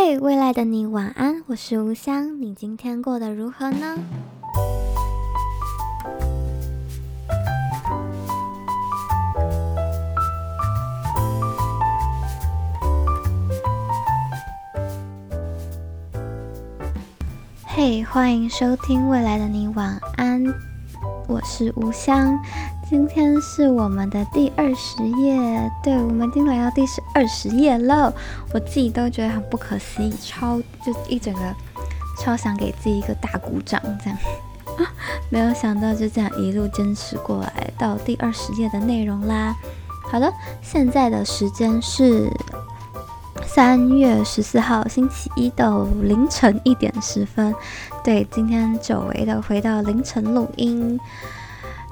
嘿未来的你晚安，我是吴香，你今天过得如何呢？嘿欢迎收听未来的你晚安，我是吴香。今天是我们的第二十页，对，我们已经来到第十二十页了，我自己都觉得很不可思议，超就一整个超想给自己一个大鼓掌，这样，啊，没有想到就这样一路坚持过来到第二十页的内容啦。好的，现在的时间是三月十四号星期一的凌晨一点十分，对，今天久违的回到凌晨录音。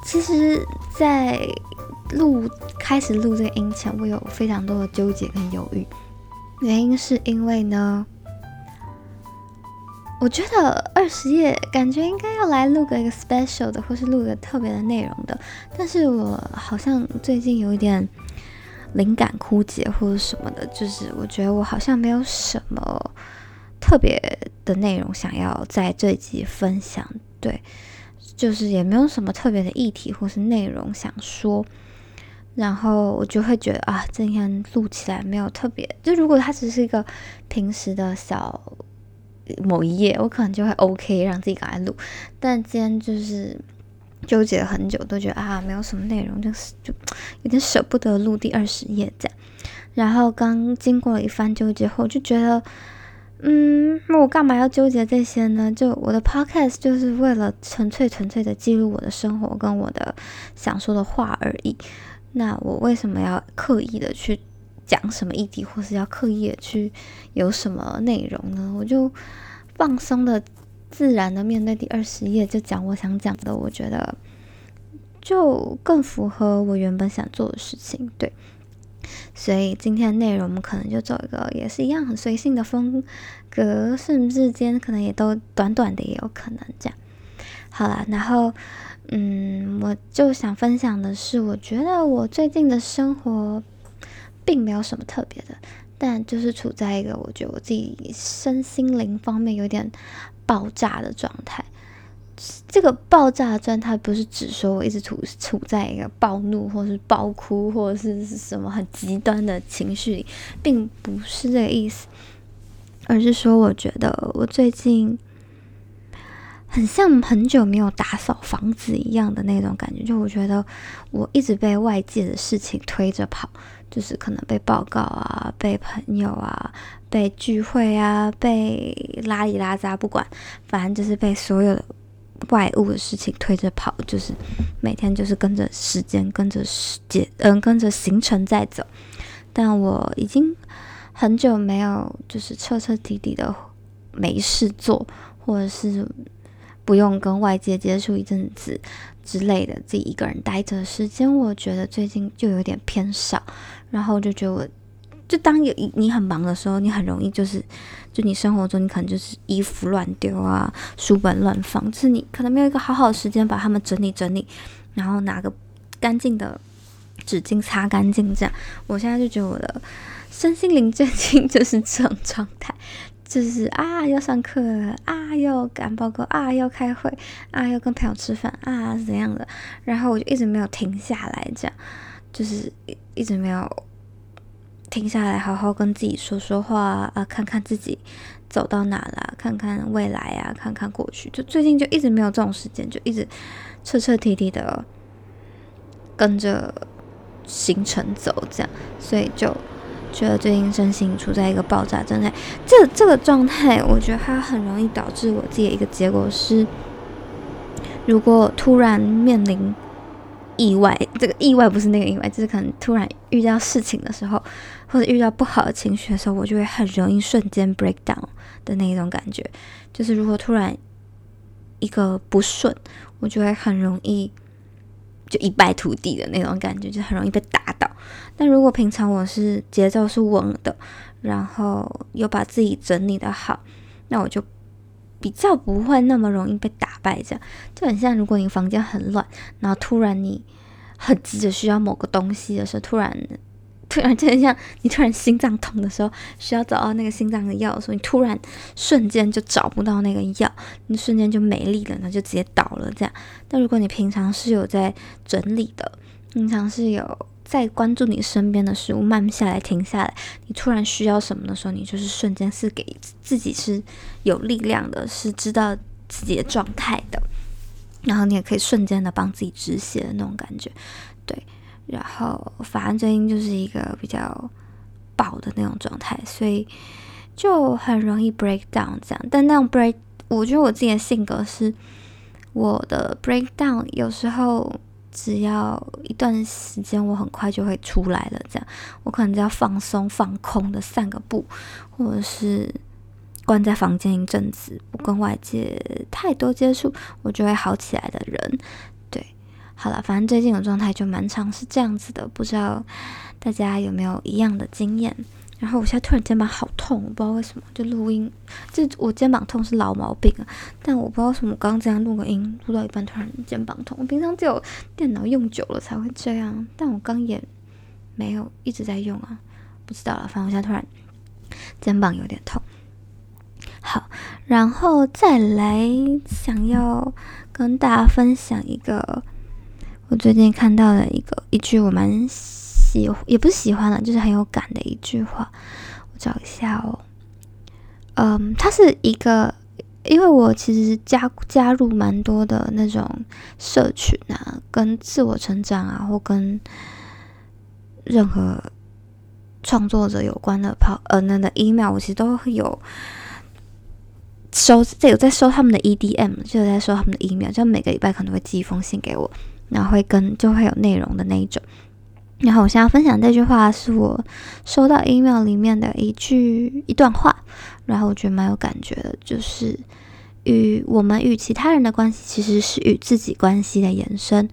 其实，在录开始录这个音前，我有非常多的纠结跟犹豫。原因是因为呢，我觉得二十页感觉应该要来录个一个 special 的，或是录个特别的内容的。但是我好像最近有一点灵感枯竭或者什么的，就是我觉得我好像没有什么特别的内容想要在这集分享。对。就是也没有什么特别的议题或是内容想说，然后我就会觉得啊，今天录起来没有特别。就如果它只是一个平时的小某一页，我可能就会 OK 让自己赶快录。但今天就是纠结了很久，都觉得啊，没有什么内容，就是就 有点舍不得录第二十页这样。然后刚经过了一番纠结后，就觉得。嗯，那我干嘛要纠结这些呢？就我的 podcast 就是为了纯粹纯粹的记录我的生活跟我的想说的话而已。那我为什么要刻意的去讲什么议题，或是要刻意的去有什么内容呢？我就放松的、自然的面对第二十页，就讲我想讲的。我觉得就更符合我原本想做的事情，对。所以今天的内容我们可能就走一个也是一样很随性的风格，甚至间可能也都短短的也有可能这样。好了，然后嗯，我就想分享的是，我觉得我最近的生活并没有什么特别的，但就是处在一个我觉得我自己身心灵方面有点爆炸的状态。这个爆炸的状态不是指说我一直处处在一个暴怒，或是暴哭，或者是什么很极端的情绪里，并不是这个意思，而是说我觉得我最近很像很久没有打扫房子一样的那种感觉，就我觉得我一直被外界的事情推着跑，就是可能被报告啊，被朋友啊，被聚会啊，被拉里拉杂，不管，反正就是被所有的。外物的事情推着跑，就是每天就是跟着时间，跟着时间，嗯，跟着行程在走。但我已经很久没有就是彻彻底底的没事做，或者是不用跟外界接触一阵子之类的，自己一个人待着时间，我觉得最近就有点偏少。然后就觉得我。就当有一你很忙的时候，你很容易就是，就你生活中你可能就是衣服乱丢啊，书本乱放，就是你可能没有一个好好的时间把它们整理整理，然后拿个干净的纸巾擦干净。这样，我现在就觉得我的身心灵最近就是这种状态，就是啊要上课，啊要赶报告，啊要开会，啊要跟朋友吃饭，啊怎样的，然后我就一直没有停下来，这样就是一一直没有。停下来，好好跟自己说说话啊，看看自己走到哪了，看看未来啊，看看过去。就最近就一直没有这种时间，就一直彻彻底底的跟着行程走，这样，所以就觉得最近身心处在一个爆炸状态。这这个状态，我觉得它很容易导致我自己的一个结果是，如果突然面临。意外，这个意外不是那个意外，就是可能突然遇到事情的时候，或者遇到不好的情绪的时候，我就会很容易瞬间 break down 的那一种感觉。就是如果突然一个不顺，我就会很容易就一败涂地的那种感觉，就很容易被打倒。但如果平常我是节奏是稳的，然后又把自己整理得好，那我就。比较不会那么容易被打败，这样就很像如果你房间很乱，然后突然你很急着需要某个东西的时候，突然 突然就像你突然心脏痛的时候，需要找到那个心脏的药的时候，你突然瞬间就找不到那个药，你瞬间就没力了，那就直接倒了这样。但如果你平常是有在整理的，平常是有在关注你身边的事物，慢下来停下来，你突然需要什么的时候，你就是瞬间是给自己是有力量的，是知道自己的状态的，然后你也可以瞬间的帮自己止血的那种感觉，对。然后，反正最近就是一个比较爆的那种状态，所以就很容易 break down 这样。但那种 break，我觉得我自己的性格是，我的 break down 有时候只要一段时间，我很快就会出来了。这样，我可能只要放松、放空的散个步，或者是关在房间一阵子，不跟外界太多接触，我就会好起来的人。对好了，反正最近的状态就蛮长，是这样子的，不知道大家有没有一样的经验？然后我现在突然肩膀好痛，我不知道为什么，就录音，就我肩膀痛是老毛病啊，但我不知道为什么，我刚刚这样录个音，录到一半突然肩膀痛。我平常只有电脑用久了才会这样，但我刚也没有一直在用啊，不知道了。反正我现在突然肩膀有点痛。好，然后再来想要跟大家分享一个。我最近看到了一个一句我蛮喜，也不是喜欢了，就是很有感的一句话。我找一下哦，嗯，它是一个，因为我其实加加入蛮多的那种社群啊，跟自我成长啊，或跟任何创作者有关的跑呃那的 email，我其实都会有收，这有在收他们的 EDM，就有在收他们的 email，就每个礼拜可能会寄一封信给我。然后会跟就会有内容的那一种，然后我想要分享这句话是我收到 email 里面的一句一段话，然后我觉得蛮有感觉的，就是与我们与其他人的关系其实是与自己关系的延伸，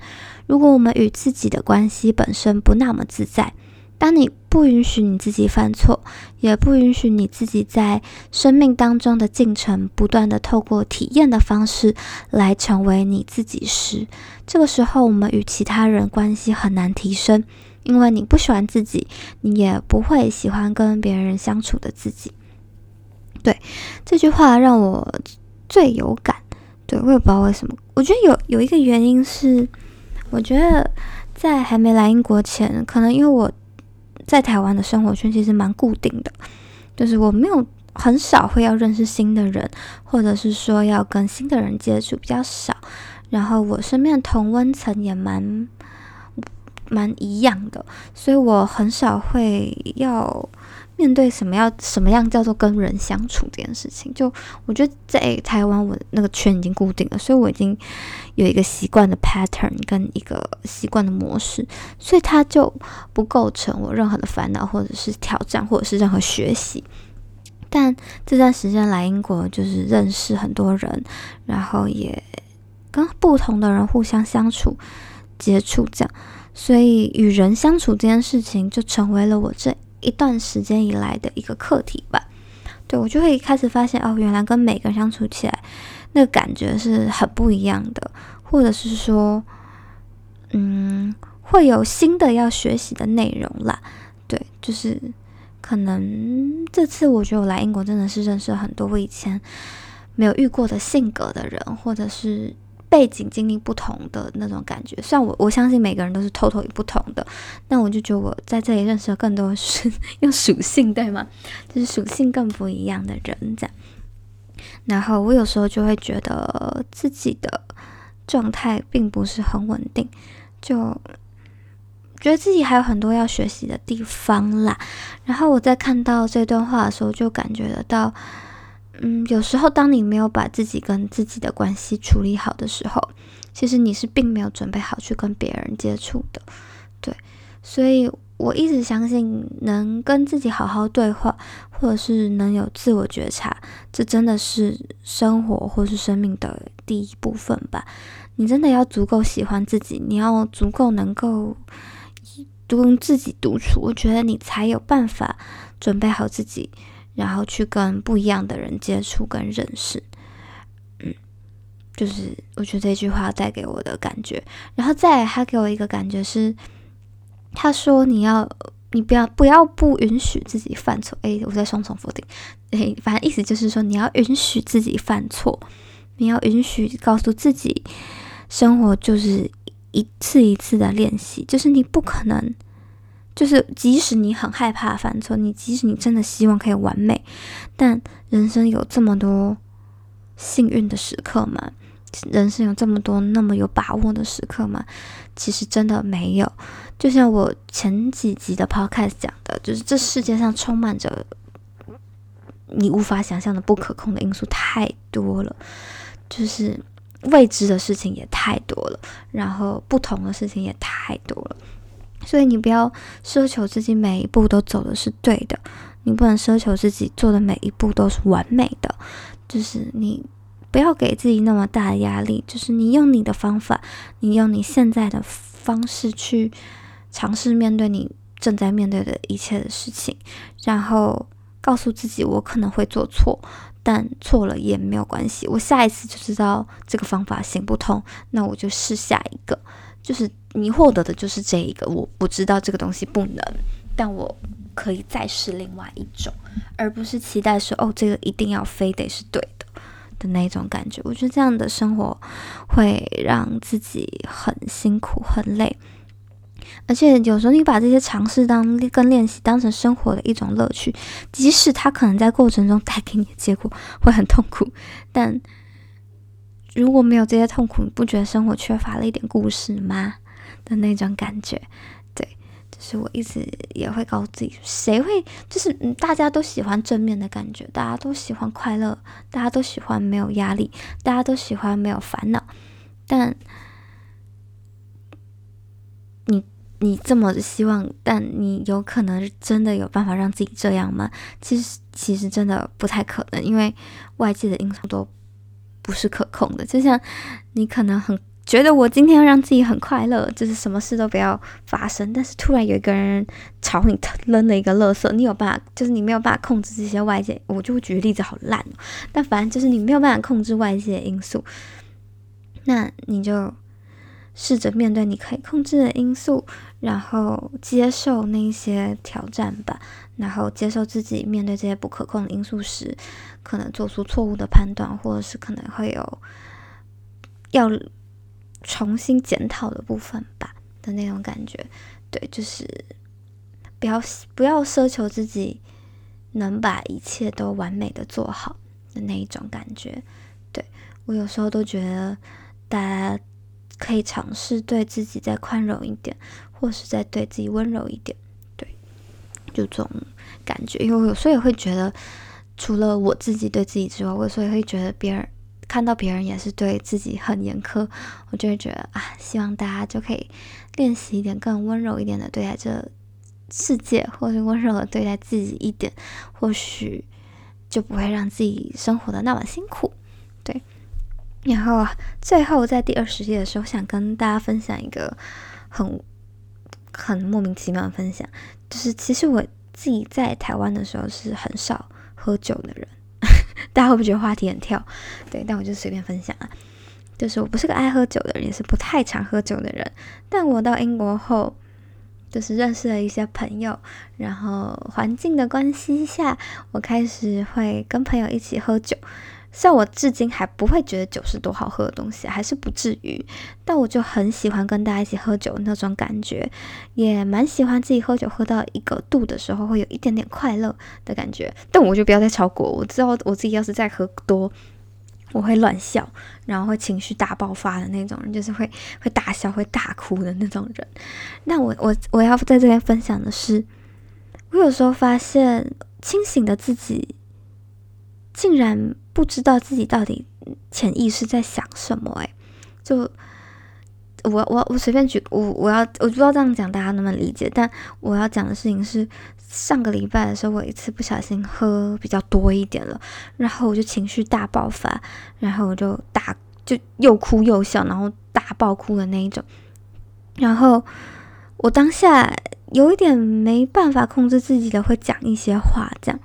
如果我们与自己的关系本身不那么自在。当你不允许你自己犯错，也不允许你自己在生命当中的进程不断地透过体验的方式来成为你自己时，这个时候我们与其他人关系很难提升，因为你不喜欢自己，你也不会喜欢跟别人相处的自己。对，这句话让我最有感。对，我也不知道为什么，我觉得有有一个原因是，我觉得在还没来英国前，可能因为我。在台湾的生活圈其实蛮固定的，就是我没有很少会要认识新的人，或者是说要跟新的人接触比较少。然后我身边的同温层也蛮蛮一样的，所以我很少会要。面对什么样什么样叫做跟人相处这件事情，就我觉得在台湾我那个圈已经固定了，所以我已经有一个习惯的 pattern 跟一个习惯的模式，所以它就不构成我任何的烦恼或者是挑战或者是任何学习。但这段时间来英国就是认识很多人，然后也跟不同的人互相相处接触这样，所以与人相处这件事情就成为了我这。一段时间以来的一个课题吧，对，我就会开始发现哦，原来跟每个人相处起来，那个感觉是很不一样的，或者是说，嗯，会有新的要学习的内容啦。对，就是可能这次我觉得我来英国真的是认识了很多我以前没有遇过的性格的人，或者是。背景经历不同的那种感觉，虽然我我相信每个人都是 totally 不同的，但我就觉得我在这里认识了更多是 用属性对吗？就是属性更不一样的人这样。然后我有时候就会觉得自己的状态并不是很稳定，就觉得自己还有很多要学习的地方啦。然后我在看到这段话的时候，就感觉得到。嗯，有时候当你没有把自己跟自己的关系处理好的时候，其实你是并没有准备好去跟别人接触的，对。所以我一直相信，能跟自己好好对话，或者是能有自我觉察，这真的是生活或是生命的第一部分吧。你真的要足够喜欢自己，你要足够能够跟自己独处，我觉得你才有办法准备好自己。然后去跟不一样的人接触跟认识，嗯，就是我觉得这句话带给我的感觉。然后再来他给我一个感觉是，他说你要你不要不要不允许自己犯错。诶，我在双重否定。诶，反正意思就是说，你要允许自己犯错，你要允许告诉自己，生活就是一次一次的练习，就是你不可能。就是，即使你很害怕犯错，你即使你真的希望可以完美，但人生有这么多幸运的时刻吗？人生有这么多那么有把握的时刻吗？其实真的没有。就像我前几集的 podcast 讲的，就是这世界上充满着你无法想象的不可控的因素太多了，就是未知的事情也太多了，然后不同的事情也太多了。所以你不要奢求自己每一步都走的是对的，你不能奢求自己做的每一步都是完美的，就是你不要给自己那么大的压力，就是你用你的方法，你用你现在的方式去尝试面对你正在面对的一切的事情，然后告诉自己我可能会做错，但错了也没有关系，我下一次就知道这个方法行不通，那我就试下一个。就是你获得的就是这一个，我不知道这个东西不能，但我可以再试另外一种，而不是期待说哦，这个一定要非得是对的的那种感觉。我觉得这样的生活会让自己很辛苦、很累，而且有时候你把这些尝试当跟练习当成生活的一种乐趣，即使它可能在过程中带给你的结果会很痛苦，但。如果没有这些痛苦，你不觉得生活缺乏了一点故事吗？的那种感觉，对，就是我一直也会告诉自己，谁会就是，大家都喜欢正面的感觉，大家都喜欢快乐，大家都喜欢没有压力，大家都喜欢没有烦恼。但你你这么希望，但你有可能真的有办法让自己这样吗？其实其实真的不太可能，因为外界的因素都。不是可控的，就像你可能很觉得我今天要让自己很快乐，就是什么事都不要发生，但是突然有一个人朝你扔了一个垃圾，你有办法，就是你没有办法控制这些外界。我就举例子，好烂，但反正就是你没有办法控制外界的因素，那你就试着面对你可以控制的因素，然后接受那些挑战吧，然后接受自己面对这些不可控的因素时，可能做出错误的判断，或者是可能会有要重新检讨的部分吧的那种感觉。对，就是不要不要奢求自己能把一切都完美的做好的那一种感觉。对，我有时候都觉得大家可以尝试对自己再宽容一点，或是再对自己温柔一点。对，就这种感觉，因为我有时候也会觉得。除了我自己对自己之外，我所以会觉得别人看到别人也是对自己很严苛，我就会觉得啊，希望大家就可以练习一点更温柔一点的对待这世界，或者温柔的对待自己一点，或许就不会让自己生活的那么辛苦。对，然后最后在第二十页的时候，想跟大家分享一个很很莫名其妙的分享，就是其实我自己在台湾的时候是很少。喝酒的人，大家会不会觉得话题很跳？对，但我就随便分享啊。就是我不是个爱喝酒的人，也是不太常喝酒的人。但我到英国后，就是认识了一些朋友，然后环境的关系下，我开始会跟朋友一起喝酒。像我至今还不会觉得酒是多好喝的东西，还是不至于。但我就很喜欢跟大家一起喝酒那种感觉，也蛮喜欢自己喝酒喝到一个度的时候会有一点点快乐的感觉。但我就不要再超过，我知道我自己要是再喝多，我会乱笑，然后会情绪大爆发的那种人，就是会会大笑会大哭的那种人。那我我我要在这边分享的是，我有时候发现清醒的自己竟然。不知道自己到底潜意识在想什么，哎，就我我我随便举我我要我不知道这样讲大家能不能理解，但我要讲的事情是上个礼拜的时候，我一次不小心喝比较多一点了，然后我就情绪大爆发，然后我就大就又哭又笑，然后大爆哭的那一种，然后我当下有一点没办法控制自己的，会讲一些话这样，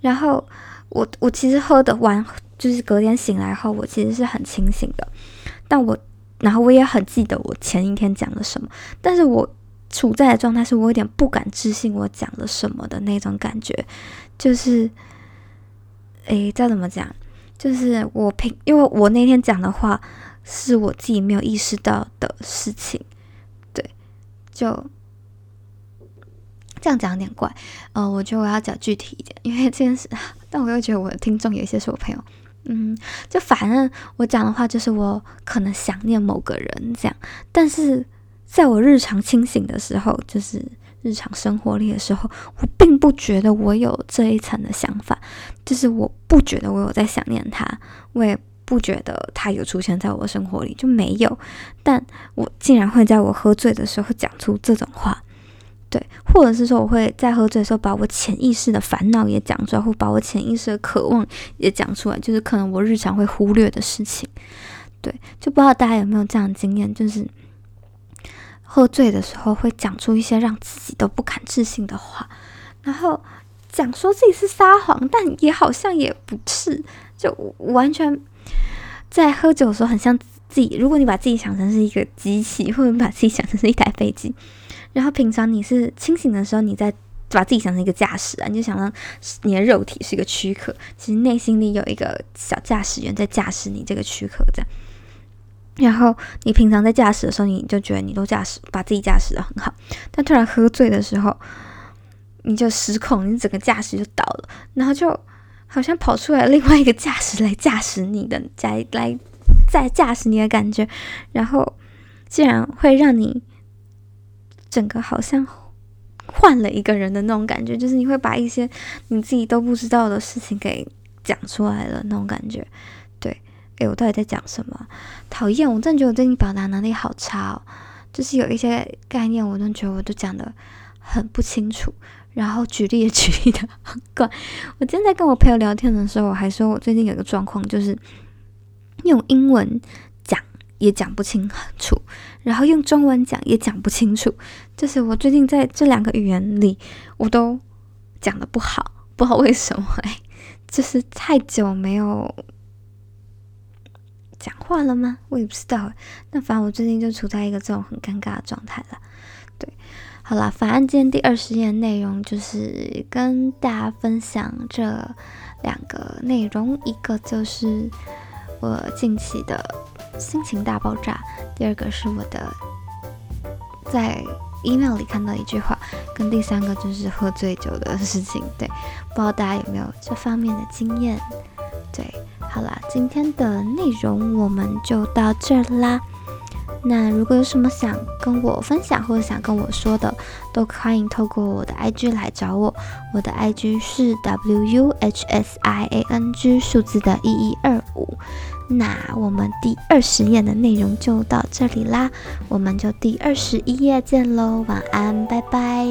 然后。我我其实喝的完，就是隔天醒来后，我其实是很清醒的。但我，然后我也很记得我前一天讲了什么。但是我处在的状态是我有点不敢置信我讲了什么的那种感觉，就是，诶，这怎么讲？就是我平，因为我那天讲的话是我自己没有意识到的事情，对，就这样讲有点怪。呃，我觉得我要讲具体一点，因为这件事，但我又觉得我的听众有一些是我朋友，嗯，就反正我讲的话就是我可能想念某个人这样，但是。在我日常清醒的时候，就是日常生活里的时候，我并不觉得我有这一层的想法，就是我不觉得我有在想念他，我也不觉得他有出现在我生活里，就没有。但我竟然会在我喝醉的时候讲出这种话，对，或者是说我会在喝醉的时候把我潜意识的烦恼也讲出来，或把我潜意识的渴望也讲出来，就是可能我日常会忽略的事情，对，就不知道大家有没有这样的经验，就是。喝醉的时候会讲出一些让自己都不敢置信的话，然后讲说自己是撒谎，但也好像也不是，就完全在喝酒的时候很像自己。如果你把自己想成是一个机器，或者把自己想成是一台飞机，然后平常你是清醒的时候，你在把自己想成一个驾驶啊，你就想让你的肉体是一个躯壳，其实内心里有一个小驾驶员在驾驶你这个躯壳，这样。然后你平常在驾驶的时候，你就觉得你都驾驶，把自己驾驶的很好。但突然喝醉的时候，你就失控，你整个驾驶就倒了，然后就好像跑出来另外一个驾驶来驾驶你的，再来再驾驶你的感觉，然后竟然会让你整个好像换了一个人的那种感觉，就是你会把一些你自己都不知道的事情给讲出来了那种感觉。对诶，我到底在讲什么？讨厌！我真的觉得我最近表达能力好差哦，就是有一些概念，我都觉得我都讲得很不清楚，然后举例也举例的很怪。我今天在跟我朋友聊天的时候，我还说我最近有个状况，就是用英文也讲不清楚，然后用中文讲也讲不清楚。就是我最近在这两个语言里，我都讲得不好，不知道为什么。哎，就是太久没有。讲话了吗？我也不知道。那反正我最近就处在一个这种很尴尬的状态了。对，好了，反正今天第二十页内容就是跟大家分享这两个内容，一个就是我近期的心情大爆炸，第二个是我的在 email 里看到一句话，跟第三个就是喝醉酒的事情。对，不知道大家有没有这方面的经验？对。好啦，今天的内容我们就到这儿啦。那如果有什么想跟我分享或者想跟我说的，都欢迎透过我的 IG 来找我。我的 IG 是 WUHSIANG 数字的一一二五。那我们第二十页的内容就到这里啦，我们就第二十一页见喽，晚安，拜拜。